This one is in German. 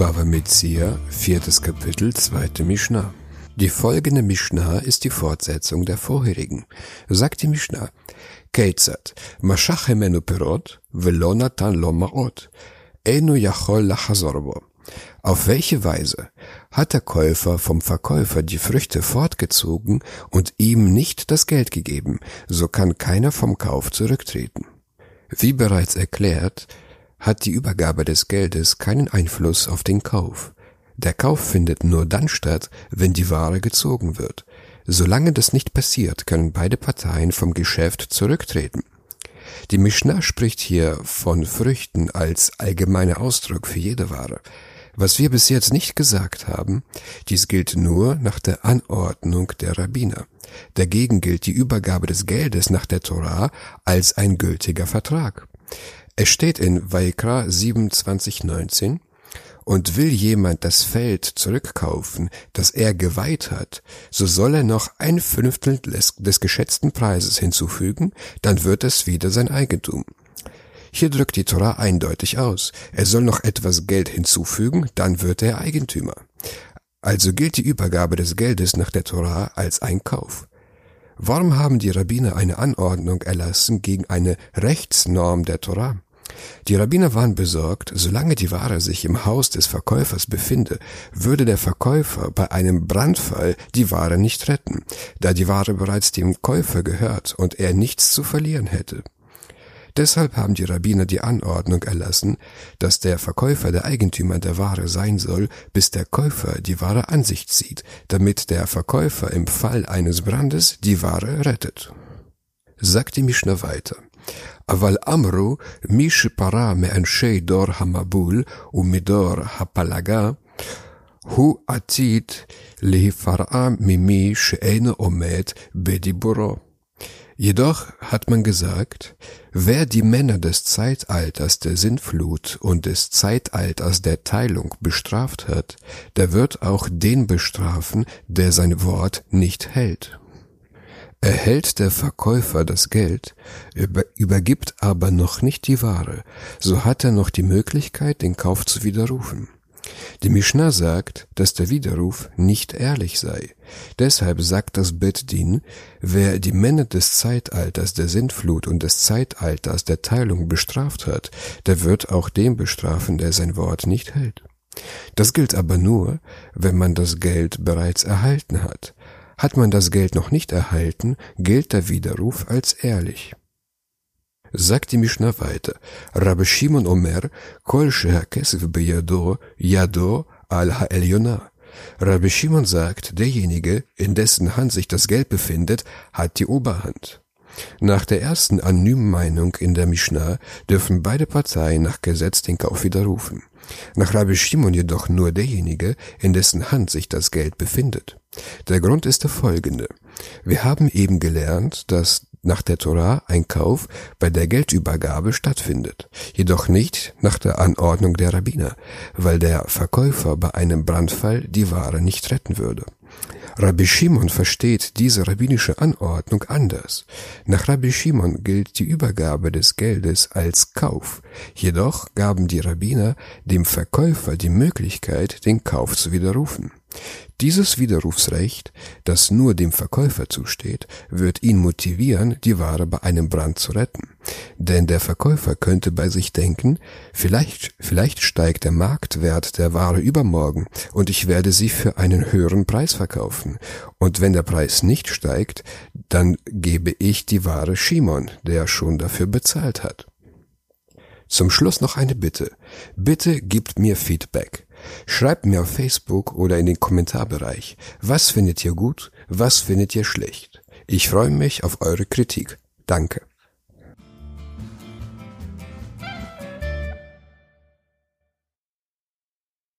Bava Metzia, viertes Kapitel, zweite Mishnah. Die folgende Mishnah ist die Fortsetzung der vorherigen. Sagt die Mishnah, Keitzat, Mashach hemenu perot, velo natan lo maot, enu yachol lachazorbo. Auf welche Weise hat der Käufer vom Verkäufer die Früchte fortgezogen und ihm nicht das Geld gegeben, so kann keiner vom Kauf zurücktreten. Wie bereits erklärt, hat die Übergabe des Geldes keinen Einfluss auf den Kauf. Der Kauf findet nur dann statt, wenn die Ware gezogen wird. Solange das nicht passiert, können beide Parteien vom Geschäft zurücktreten. Die Mishnah spricht hier von Früchten als allgemeiner Ausdruck für jede Ware. Was wir bis jetzt nicht gesagt haben, dies gilt nur nach der Anordnung der Rabbiner. Dagegen gilt die Übergabe des Geldes nach der Torah als ein gültiger Vertrag. Es steht in Vaikra 27,19 und will jemand das Feld zurückkaufen, das er geweiht hat, so soll er noch ein Fünftel des, des geschätzten Preises hinzufügen, dann wird es wieder sein Eigentum. Hier drückt die Torah eindeutig aus. Er soll noch etwas Geld hinzufügen, dann wird er Eigentümer. Also gilt die Übergabe des Geldes nach der Torah als ein Kauf. Warum haben die Rabbiner eine Anordnung erlassen gegen eine Rechtsnorm der Torah? Die Rabbiner waren besorgt, solange die Ware sich im Haus des Verkäufers befinde, würde der Verkäufer bei einem Brandfall die Ware nicht retten, da die Ware bereits dem Käufer gehört und er nichts zu verlieren hätte. Deshalb haben die Rabbiner die Anordnung erlassen, dass der Verkäufer der Eigentümer der Ware sein soll, bis der Käufer die Ware an sich zieht, damit der Verkäufer im Fall eines Brandes die Ware rettet. Sagt die Mischner weiter. אבל אמרו מי שפרע מאנשי דור המבול ומדור הפלגה, הוא עתיד להיפרע ממי שאינו עומד בדיבורו. Jedoch hat man gesagt, wer die Männer des Zeitalters der Sintflut und des Zeitalters der Teilung bestraft hat, der wird auch den bestrafen, der sein Wort nicht hält. Erhält der Verkäufer das Geld, über, übergibt aber noch nicht die Ware, so hat er noch die Möglichkeit, den Kauf zu widerrufen. Die Mishnah sagt, dass der Widerruf nicht ehrlich sei. Deshalb sagt das Bet Din, wer die Männer des Zeitalters der Sintflut und des Zeitalters der Teilung bestraft hat, der wird auch den bestrafen, der sein Wort nicht hält. Das gilt aber nur, wenn man das Geld bereits erhalten hat. Hat man das Geld noch nicht erhalten, gilt der Widerruf als ehrlich. Sagt die Mishnah weiter, Rabbi Shimon Omer, Kol Kesef beyado, Yado al ha'elyona. Rabbi Shimon sagt, derjenige, in dessen Hand sich das Geld befindet, hat die Oberhand. Nach der ersten anonymen Meinung in der Mishnah dürfen beide Parteien nach Gesetz den Kauf widerrufen. Nach Rabbi Shimon jedoch nur derjenige, in dessen Hand sich das Geld befindet. Der Grund ist der folgende. Wir haben eben gelernt, dass nach der Torah ein Kauf bei der Geldübergabe stattfindet, jedoch nicht nach der Anordnung der Rabbiner, weil der Verkäufer bei einem Brandfall die Ware nicht retten würde. Rabbi Shimon versteht diese rabbinische Anordnung anders. Nach Rabbi Shimon gilt die Übergabe des Geldes als Kauf. Jedoch gaben die Rabbiner dem Verkäufer die Möglichkeit, den Kauf zu widerrufen. Dieses Widerrufsrecht, das nur dem Verkäufer zusteht, wird ihn motivieren, die Ware bei einem Brand zu retten. Denn der Verkäufer könnte bei sich denken, vielleicht, vielleicht steigt der Marktwert der Ware übermorgen und ich werde sie für einen höheren Preis verkaufen. Und wenn der Preis nicht steigt, dann gebe ich die Ware Shimon, der schon dafür bezahlt hat. Zum Schluss noch eine Bitte. Bitte gebt mir Feedback. Schreibt mir auf Facebook oder in den Kommentarbereich, was findet ihr gut, was findet ihr schlecht. Ich freue mich auf eure Kritik. Danke.